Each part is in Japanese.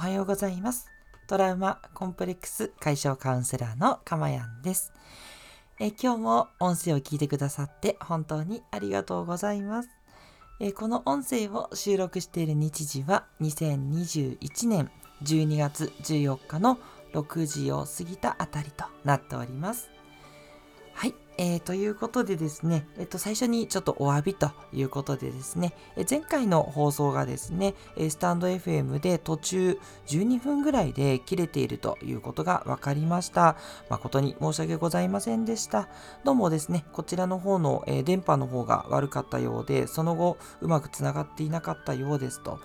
はようございます。トラウマコンプレックス解消カウンセラーのかまやんです。え今日も音声を聞いてくださって本当にありがとうございます。えこの音声を収録している日時は2021年12月14日の6時を過ぎたあたりとなっております。えー、ということでですね、えっと、最初にちょっとお詫びということでですね、え前回の放送がですね、えスタンド FM で途中12分ぐらいで切れているということが分かりました。誠に申し訳ございませんでした。どうもですね、こちらの方の、え電波の方が悪かったようで、その後うまくつながっていなかったようですと。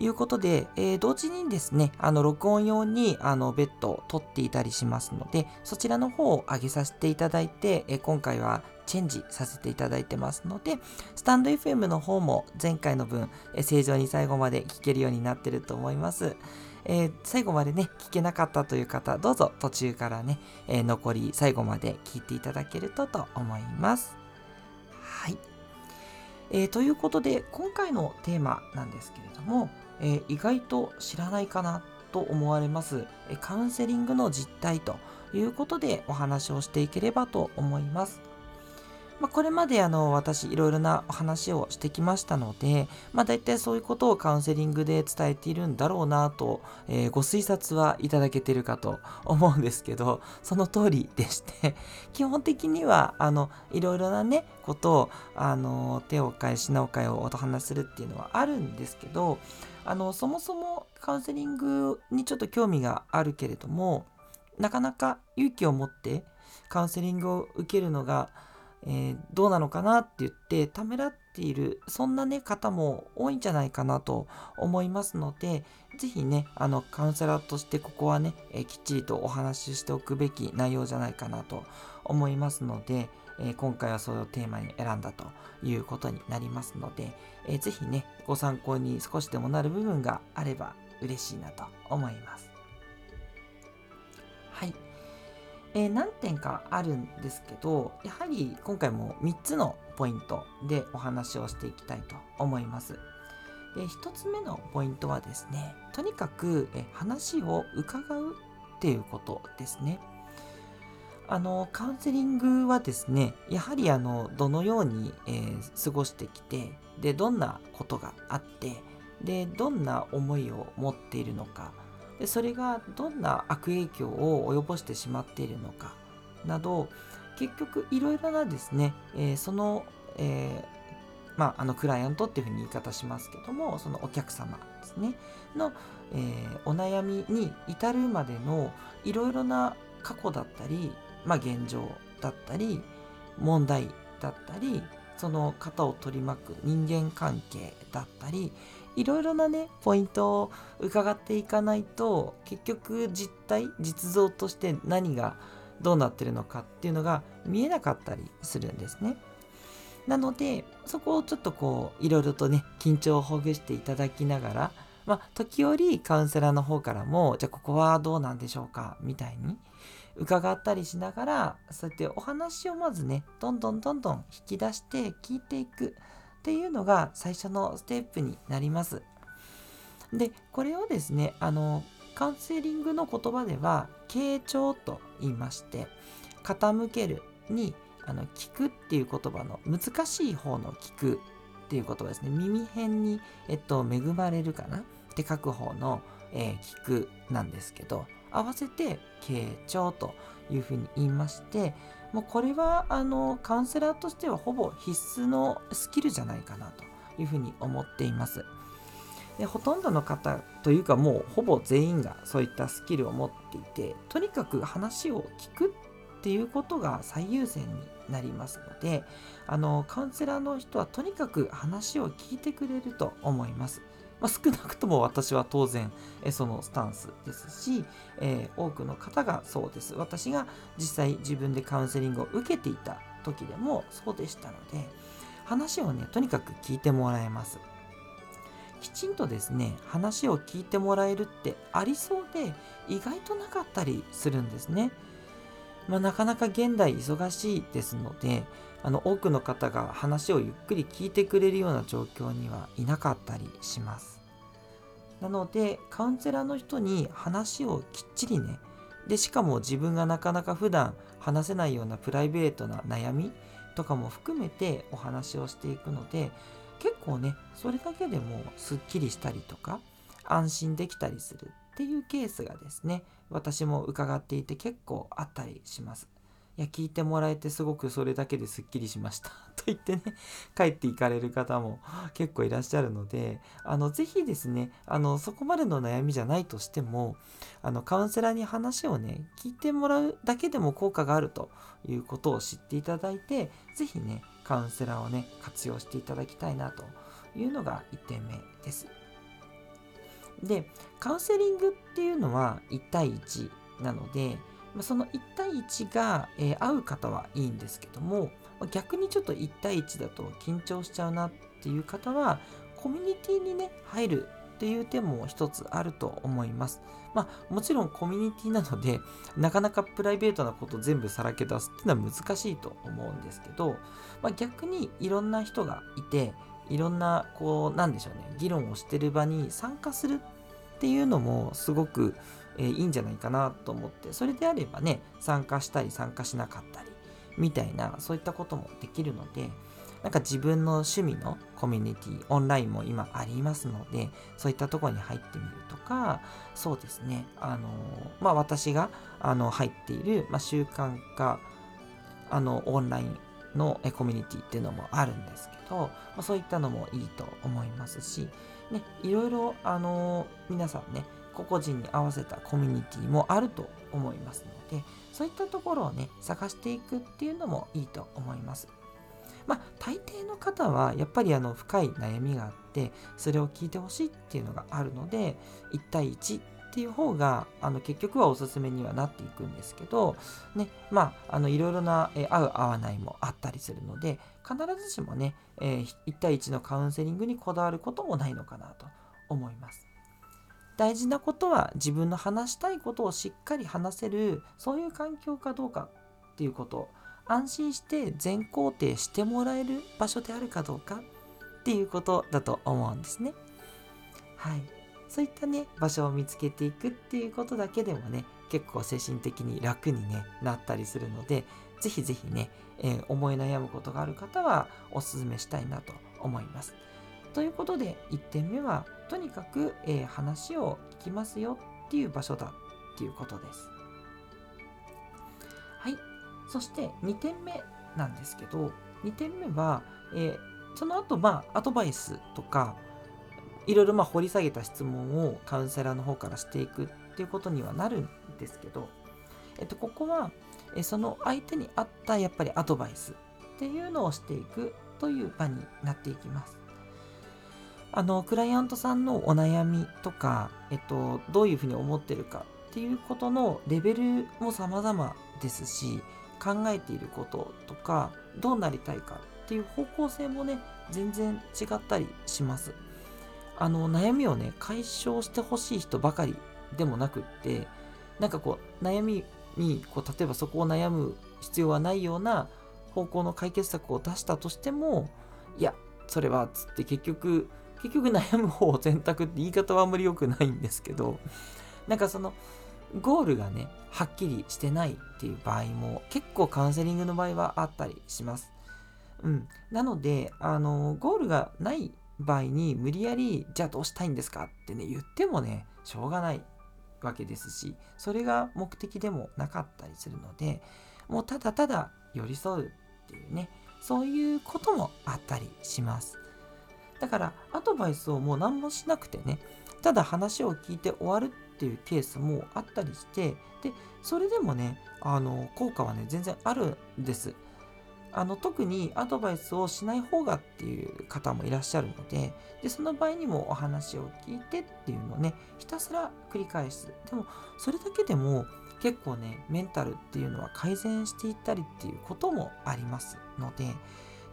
いうことで、えー、同時にですね、あの、録音用に、あの、ベッドを取っていたりしますので、そちらの方を上げさせていただいて、えー、今回はチェンジさせていただいてますので、スタンド FM の方も前回の分、えー、正常に最後まで聞けるようになってると思います。えー、最後までね、聞けなかったという方、どうぞ途中からね、えー、残り最後まで聞いていただけるとと思います。はい。えー、ということで、今回のテーマなんですけれども、えー、意外と知らないかなと思われます、えカウンセリングの実態ということでお話をしていければと思います。まあ、これまであの私いろいろなお話をしてきましたので、まあ、大体そういうことをカウンセリングで伝えているんだろうなと、えー、ご推察はいただけてるかと思うんですけどその通りでして基本的にはあのいろいろなねことをあの手を変え品を変えをお話しするっていうのはあるんですけどあのそもそもカウンセリングにちょっと興味があるけれどもなかなか勇気を持ってカウンセリングを受けるのがえー、どうなのかなって言ってためらっているそんなね方も多いんじゃないかなと思いますので是非ねあのカウンセラーとしてここはね、えー、きっちりとお話ししておくべき内容じゃないかなと思いますので、えー、今回はそれをテーマに選んだということになりますので、えー、ぜひねご参考に少しでもなる部分があれば嬉しいなと思います。はい。えー、何点かあるんですけどやはり今回も3つのポイントでお話をしていきたいと思います。で1つ目のポイントはですねとにかくえ話を伺うっていうことですね。あのカウンセリングはですねやはりあのどのように、えー、過ごしてきてでどんなことがあってでどんな思いを持っているのかでそれがどんな悪影響を及ぼしてしまっているのかなど結局いろいろなですね、えー、その、えー、まあ、あのクライアントっていうふうに言い方しますけどもそのお客様ですねの、えー、お悩みに至るまでのいろいろな過去だったり、まあ、現状だったり問題だったりその方を取り巻く人間関係だったりいろいろなねポイントを伺っていかないと結局実態実像として何がどうなってるのかっていうのが見えなかったりするんですね。なのでそこをちょっとこういろいろとね緊張をほぐしていただきながらまあ時折カウンセラーの方からもじゃあここはどうなんでしょうかみたいに伺ったりしながらそうやってお話をまずねどんどんどんどん引き出して聞いていくっていうのが最初のステップになります。で、これをですね、あの、カウンセリングの言葉では、傾聴と言いまして、傾けるに、あの、聞くっていう言葉の難しい方の聞くっていう言葉ですね。耳辺に、えっと、恵まれるかな？って書く方の、えー、聞くなんですけど、合わせて、傾聴というふうに言いまして、もうこれはあのカウンセラーとしてはほぼ必須のスキルじゃないかなというふうに思っています。でほとんどの方というかもうほぼ全員がそういったスキルを持っていてとにかく話を聞くっていうことが最優先になりますのであのカウンセラーの人はとにかく話を聞いてくれると思います。まあ、少なくとも私は当然、えそのスタンスですし、えー、多くの方がそうです。私が実際自分でカウンセリングを受けていた時でもそうでしたので、話をね、とにかく聞いてもらえます。きちんとですね、話を聞いてもらえるってありそうで、意外となかったりするんですね。まあ、なかなか現代忙しいですので、あの多くの方が話をゆっくり聞いてくれるような状況にはいなかったりします。なのでカウンセラーの人に話をきっちりねでしかも自分がなかなか普段話せないようなプライベートな悩みとかも含めてお話をしていくので結構ねそれだけでもすっきりしたりとか安心できたりするっていうケースがですね私も伺っていて結構あったりしますいや聞いてもらえてすごくそれだけですっきりしました と言ってね帰っていかれる方も結構いらっしゃるのであのぜひですねあのそこまでの悩みじゃないとしてもあのカウンセラーに話をね聞いてもらうだけでも効果があるということを知っていただいてぜひねカウンセラーをね活用していただきたいなというのが1点目です。でカウンセリングっていうのは1対1なのでまその1対1が、えー、合う方はいいんですけどもま逆にちょっと1対1だと緊張しちゃうなっていう方はコミュニティにね入るっていう手も一つあると思います。まあもちろんコミュニティなのでなかなかプライベートなこと全部さらけ出すっていうのは難しいと思うんですけど、まあ、逆にいろんな人がいていろんなこうなんでしょうね議論をしてる場に参加するっていうのもすごくえー、いいんじゃないかなと思ってそれであればね参加したり参加しなかったりみたいなそういったこともできるのでなんか自分の趣味のコミュニティオンラインも今ありますのでそういったところに入ってみるとかそうですね。あのまあ私があの入っている、まあ、習慣化あのオンラインのコミュニティっていうのもあるんですけど、まあ、そういったのもいいと思いますし、ね、いろいろあの皆さんね個々人に合わせたコミュニティもあると思いますのでそういったところをね探していくっていうのもいいと思います。まあ大抵の方はやっぱりあの深い悩みがあってそれを聞いてほしいっていうのがあるので1対1っていう方があの結局はおすすめにはなっていくんですけどねまああのいろいろな、え合う合わないもあったりするので必ずしもね、えー、1対1のカウンセリングにこだわることもないのかなと思います。大事なことは自分の話したいことをしっかり話せるそういう環境かどうかっていうこと安心して全肯定してもらえる場所であるかどうかっていうことだと思うんですね。はい。そういったね、場所を見つけていくっていうことだけでもね、結構精神的に楽に、ね、なったりするので、ぜひぜひね、えー、思い悩むことがある方はお勧めしたいなと思います。ということで1点目はとにかく、えー、話を聞きますよっていう場所だっていうことです。はい。そして2点目なんですけど2点目は、えー、その後まあアドバイスとかいろいろまあ掘り下げた質問をカウンセラーの方からしていくっていうことにはなるんですけど、えっと、ここは、えその相手に合ったやっぱりアドバイスっていうのをしていくという場になっていきます。あのクライアントさんのお悩みとか、えっと、どういうふうに思ってるかっていうことのレベルも様々ですし考えていることとかどうなりたいかっていう方向性もね全然違ったりします。あの悩みをね解消してほしい人ばかりでもなくってなんかこう悩みにこう例えばそこを悩む必要はないような方向の解決策を出したとしてもいやそれはつって結局結局悩む方を選択って言い方はあんまり良くないんですけど、なんかその、ゴールがね、はっきりしてないっていう場合も結構カウンセリングの場合はあったりします。うん。なので、あの、ゴールがない場合に無理やり、じゃあどうしたいんですかってね、言ってもね、しょうがないわけですし、それが目的でもなかったりするので、もうただただ寄り添うっていうね、そういうこともあったりします。だからアドバイスをもう何もしなくてねただ話を聞いて終わるっていうケースもあったりしてでそれでもねあの効果はね全然あるんです。あの特にアドバイスをしない方がっていう方もいらっしゃるのででその場合にもお話を聞いてっていうのをねひたすら繰り返す。でもそれだけでも結構ねメンタルっていうのは改善していったりっていうこともありますので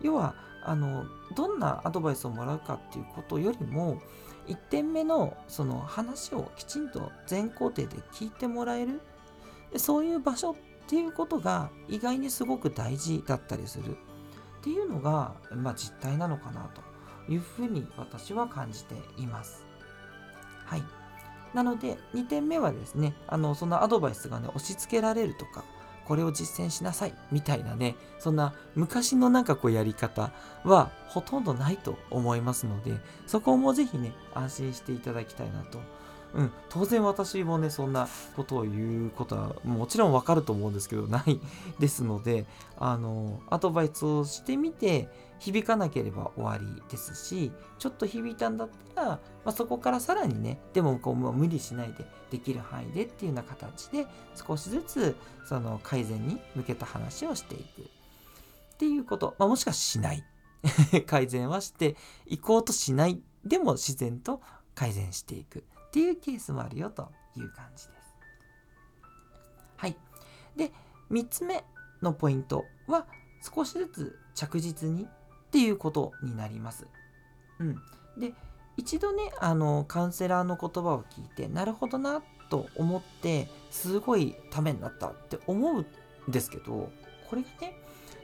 要はあのどんなアドバイスをもらうかっていうことよりも1点目のその話をきちんと全工程で聞いてもらえるそういう場所っていうことが意外にすごく大事だったりするっていうのが、まあ、実態なのかなというふうに私は感じています。はい。なので、2点目はですね、あの、そのアドバイスがね、押し付けられるとか、これを実践しなさい。みたいなね、そんな昔のなんかこうやり方はほとんどないと思いますので、そこもぜひね、安心していただきたいなとうん、当然私もね、そんなことを言うことはもちろんわかると思うんですけど、ないですので、あの、アドバイスをしてみて、響かなければ終わりですし、ちょっと響いたんだったら、まあ、そこからさらにね、でもこう、無理しないでできる範囲でっていうような形で、少しずつその改善に向けた話をしていく。っていうこと、まあ、もしかしない。改善はしていこうとしない。でも自然と改善していく。っていうケースもあるよという感じです。はい。で、3つ目のポイントは少しずつ着実にっていうことになります。うん。で、一度ね、あの、カウンセラーの言葉を聞いて、なるほどなと思って、すごいためになったって思うんですけど、これがね、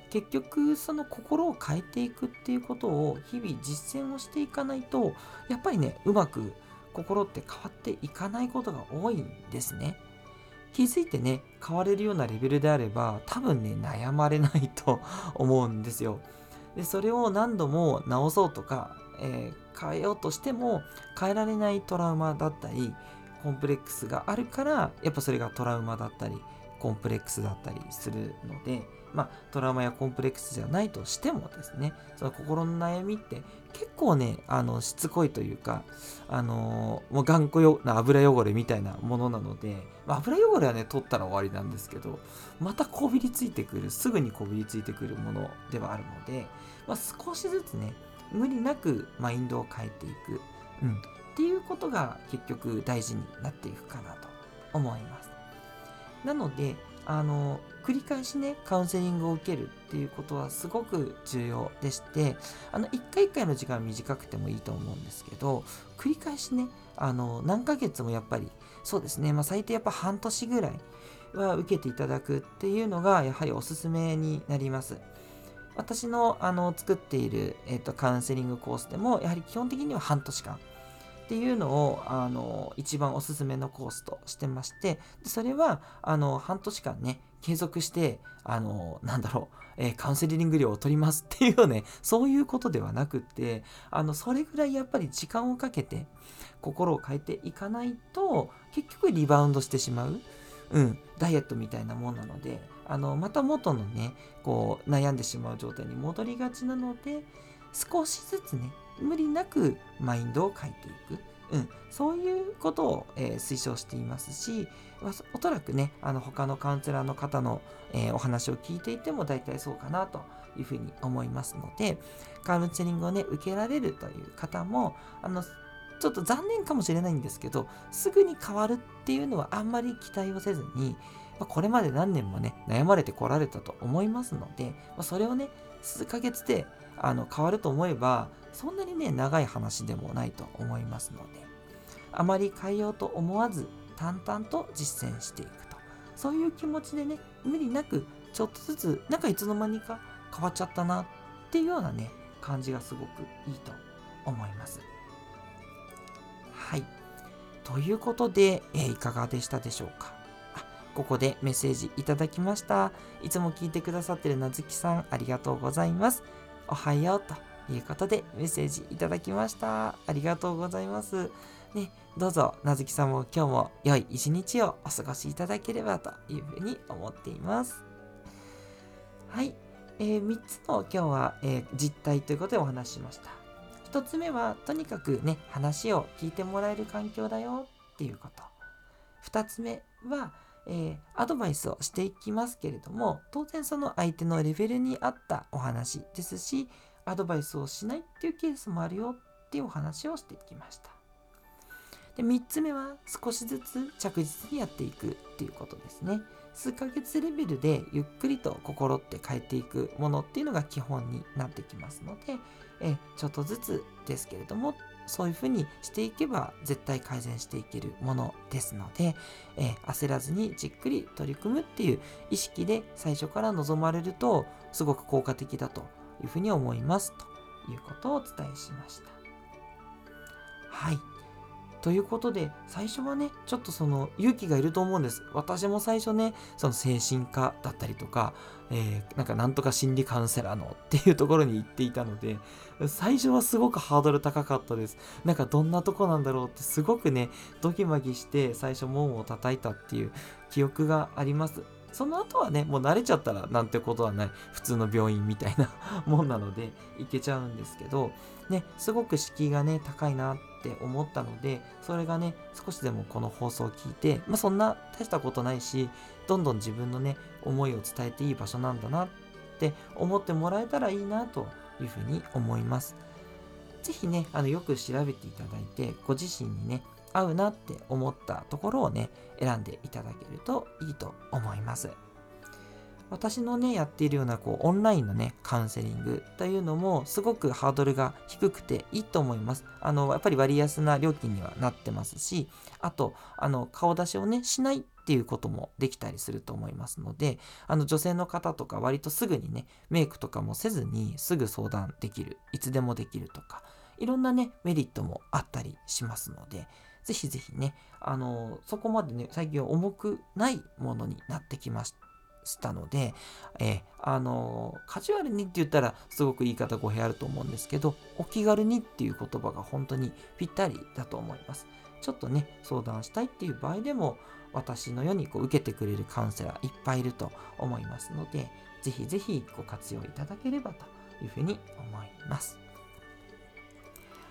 結局その心を変えていくっていうことを日々実践をしていかないとやっぱりねうまく心って変わっていかないことが多いんですね。気づいてね、変われるようなレベルであれば、多分ね、悩まれないと思うんですよ。で、それを何度も直そうとか、えー、変えようとしても、変えられないトラウマだったり、コンプレックスがあるから、やっぱそれがトラウマだったり、コンプレックスだったりするので、まあ、トラウマやコンプレックスじゃないとしてもですね、その心の悩みって結構ね、あの、しつこいというか、あのー、もう頑固よな油汚れみたいなものなので、まあ、油汚れはね、取ったら終わりなんですけど、またこびりついてくる、すぐにこびりついてくるものではあるので、まあ、少しずつね、無理なくマインドを変えていく、うん、っていうことが結局大事になっていくかなと思います。なので、あの繰り返しねカウンセリングを受けるっていうことはすごく重要でしてあの1回1回の時間短くてもいいと思うんですけど繰り返しねあの何ヶ月もやっぱりそうですね、まあ、最低やっぱ半年ぐらいは受けていただくっていうのがやはりおすすめになります。私のあの作っている、えーとカウンセリングコースでもやはり基本的には半年間っていうのをあの一番おすすめのコースとしてましてでそれはあの半年間ね継続してあのなんだろう、えー、カウンセリング料を取りますっていうね そういうことではなくってあのそれぐらいやっぱり時間をかけて心を変えていかないと結局リバウンドしてしまう。うん、ダイエットみたいなもんなのであのまた元のねこう悩んでしまう状態に戻りがちなので少しずつね無理なくマインドを変えていく。うん、そういうことを、えー、推奨していますし、まおそらくね、あの他のカウンセラーの方の、えー、お話を聞いていても大体そうかなというふうに思いますので、カウンセリングをね、受けられるという方も、あの、ちょっと残念かもしれないんですけど、すぐに変わるっていうのはあんまり期待をせずに、まあ、これまで何年もね、悩まれてこられたと思いますので、まあ、それをね、数ヶ月であの変わると思えば、そんなにね、長い話でもないと思いますので、あまり変えようと思わず、淡々と実践していくと。そういう気持ちでね、無理なく、ちょっとずつ、なんかいつの間にか変わっちゃったなっていうようなね、感じがすごくいいと思います。はい。ということで、えー、いかがでしたでしょうか？ここでメッセージいただきました。いつも聞いてくださってるなずきさん、ありがとうございます。おはようということでメッセージいただきました。ありがとうございます。ね、どうぞ、なずきさんも今日も良い一日をお過ごしいただければというふうに思っています。はい。えー、3つの今日は、えー、実態ということでお話ししました。1つ目は、とにかくね、話を聞いてもらえる環境だよっていうこと。2つ目は、えー、アドバイスをしていきますけれども、当然その相手のレベルに合ったお話ですし、アドバイスをしないっていうケースもあるよっていうお話をしていきました。で3つ目は少しずつ着実にやっていくっていうことですね。数ヶ月レベルでゆっくりと心って変えていくものっていうのが基本になってきますので、えちょっとずつですけれどもそういうふうにしていけば絶対改善していけるものですので、え焦らずにじっくり取り組むっていう意識で最初から臨まれるとすごく効果的だというふうに思いますということをお伝えしました。はい。ということで最初はねちょっとその勇気がいると思うんです。私も最初ねその精神科だったりとか、えー、なんかなんとか心理カウンセラーのっていうところに行っていたので最初はすごくハードル高かったです。なんかどんなとこなんだろうってすごくねドキマギして最初門を叩いたっていう記憶があります。その後はね、もう慣れちゃったらなんてことはない、普通の病院みたいな もんなので、行けちゃうんですけど、ね、すごく敷居がね、高いなっって思ったので、それがね、少しでもこの放送を聞いて、まあそんな大したことないし、どんどん自分のね、思いを伝えていい場所なんだなって思ってもらえたらいいなというふうに思います。ぜひね、あのよく調べていただいて、ご自身にね、合うなって思ったところをね、選んでいただけるといいと思います。私のね、やっているようなこうオンラインのね、カウンセリングというのもすごくハードルが低くていいと思います。あの、やっぱり割安な料金にはなってますし、あと、あの、顔出しをね、しないっていうこともできたりすると思いますので、あの女性の方とか割とすぐにね、メイクとかもせずにすぐ相談できる、いつでもできるとか、いろんなね、メリットもあったりしますので、ぜひぜひね、あの、そこまでね、最近は重くないものになってきましたしたので、えあの、カジュアルにって言ったらすごく言い方語弊あると思うんですけど、お気軽にっていう言葉が本当にぴったりだと思います。ちょっとね、相談したいっていう場合でも、私のようにこう受けてくれるカウンセラーいっぱいいると思いますので、ぜひぜひご活用いただければというふうに思います。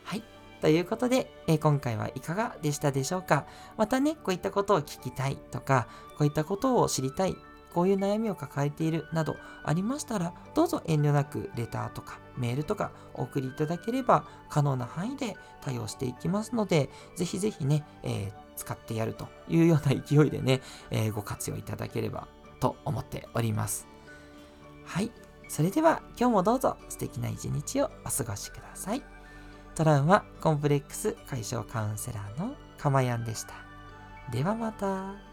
はい。ということで、えー、今回はいかがでしたでしょうか？またね、こういったことを聞きたいとか、こういったことを知りたい、こういう悩みを抱えているなどありましたら、どうぞ遠慮なくレターとかメールとかお送りいただければ可能な範囲で対応していきますので、ぜひぜひね、えー、使ってやるというような勢いでね、えー、ご活用いただければと思っております。はい。それでは今日もどうぞ素敵な一日をお過ごしください。トラウマコンプレックス解消カウンセラーのかまやんでした。ではまた。